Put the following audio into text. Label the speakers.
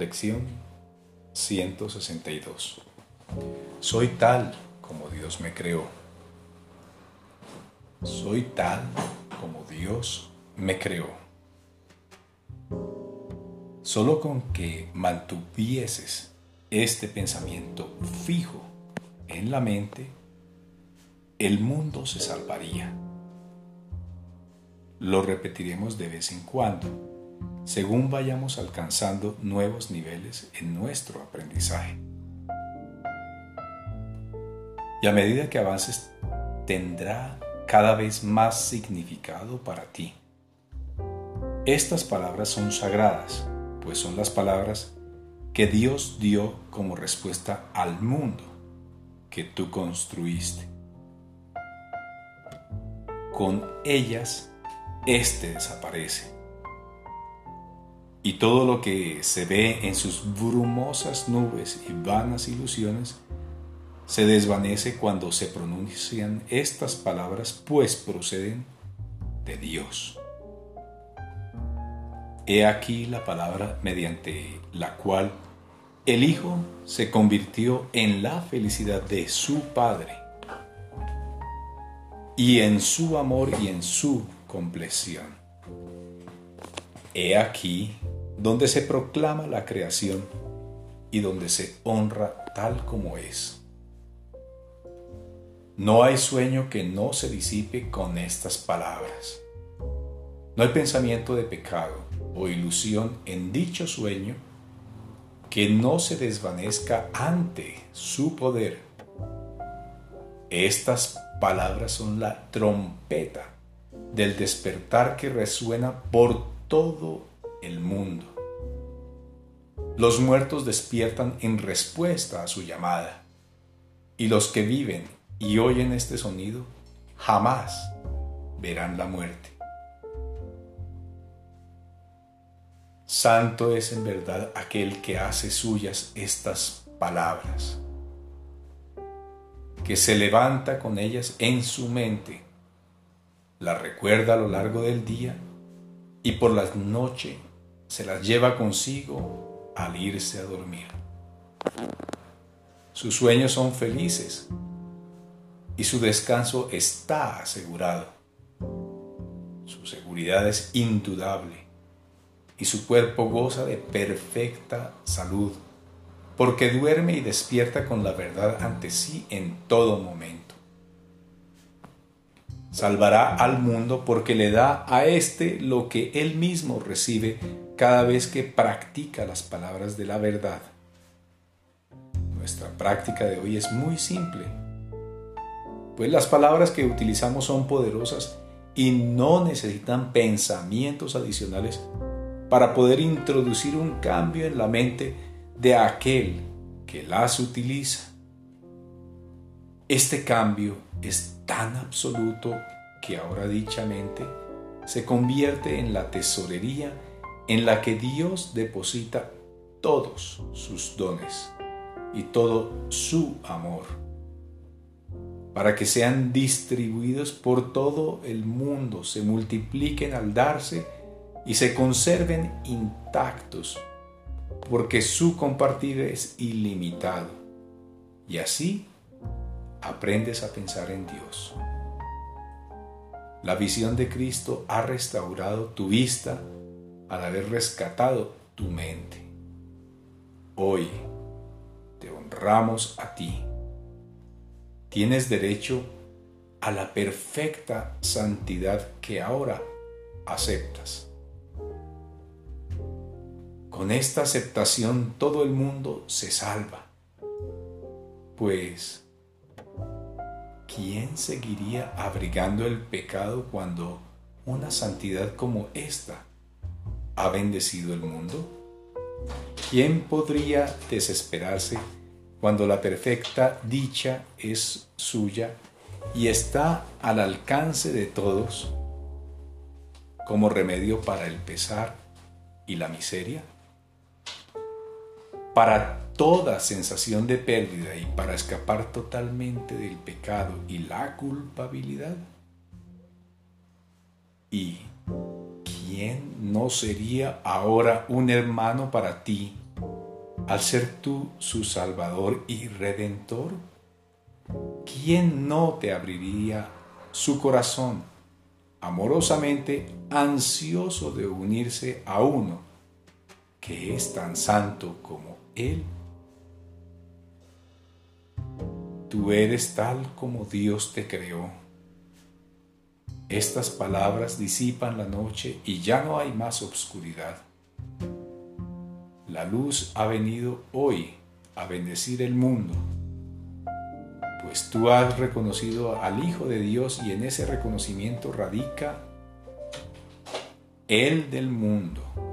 Speaker 1: Lección 162. Soy tal como Dios me creó. Soy tal como Dios me creó. Solo con que mantuvieses este pensamiento fijo en la mente, el mundo se salvaría. Lo repetiremos de vez en cuando, según vayamos alcanzando nuevos niveles en nuestro aprendizaje. Y a medida que avances, tendrá cada vez más significado para ti. Estas palabras son sagradas, pues son las palabras que Dios dio como respuesta al mundo que tú construiste. Con ellas, éste desaparece. Y todo lo que se ve en sus brumosas nubes y vanas ilusiones se desvanece cuando se pronuncian estas palabras, pues proceden de Dios. He aquí la palabra mediante la cual el Hijo se convirtió en la felicidad de su Padre y en su amor y en su compleción. He aquí donde se proclama la creación y donde se honra tal como es. No hay sueño que no se disipe con estas palabras. No hay pensamiento de pecado o ilusión en dicho sueño que no se desvanezca ante su poder. Estas palabras son la trompeta del despertar que resuena por todo el mundo. Los muertos despiertan en respuesta a su llamada, y los que viven y oyen este sonido jamás verán la muerte. Santo es en verdad aquel que hace suyas estas palabras, que se levanta con ellas en su mente, las recuerda a lo largo del día y por la noche se las lleva consigo al irse a dormir. Sus sueños son felices y su descanso está asegurado. Su seguridad es indudable y su cuerpo goza de perfecta salud, porque duerme y despierta con la verdad ante sí en todo momento. Salvará al mundo porque le da a éste lo que él mismo recibe cada vez que practica las palabras de la verdad. Nuestra práctica de hoy es muy simple, pues las palabras que utilizamos son poderosas y no necesitan pensamientos adicionales para poder introducir un cambio en la mente de aquel que las utiliza. Este cambio es tan absoluto que ahora dicha mente se convierte en la tesorería en la que Dios deposita todos sus dones y todo su amor, para que sean distribuidos por todo el mundo, se multipliquen al darse y se conserven intactos, porque su compartir es ilimitado. Y así aprendes a pensar en Dios. La visión de Cristo ha restaurado tu vista al haber rescatado tu mente. Hoy te honramos a ti. Tienes derecho a la perfecta santidad que ahora aceptas. Con esta aceptación todo el mundo se salva. Pues, ¿quién seguiría abrigando el pecado cuando una santidad como esta ha bendecido el mundo? ¿Quién podría desesperarse cuando la perfecta dicha es suya y está al alcance de todos como remedio para el pesar y la miseria? para toda sensación de pérdida y para escapar totalmente del pecado y la culpabilidad? ¿Y no sería ahora un hermano para ti al ser tú su Salvador y Redentor? ¿Quién no te abriría su corazón amorosamente ansioso de unirse a uno que es tan santo como Él? Tú eres tal como Dios te creó. Estas palabras disipan la noche y ya no hay más obscuridad. La luz ha venido hoy a bendecir el mundo, pues tú has reconocido al Hijo de Dios y en ese reconocimiento radica el del mundo.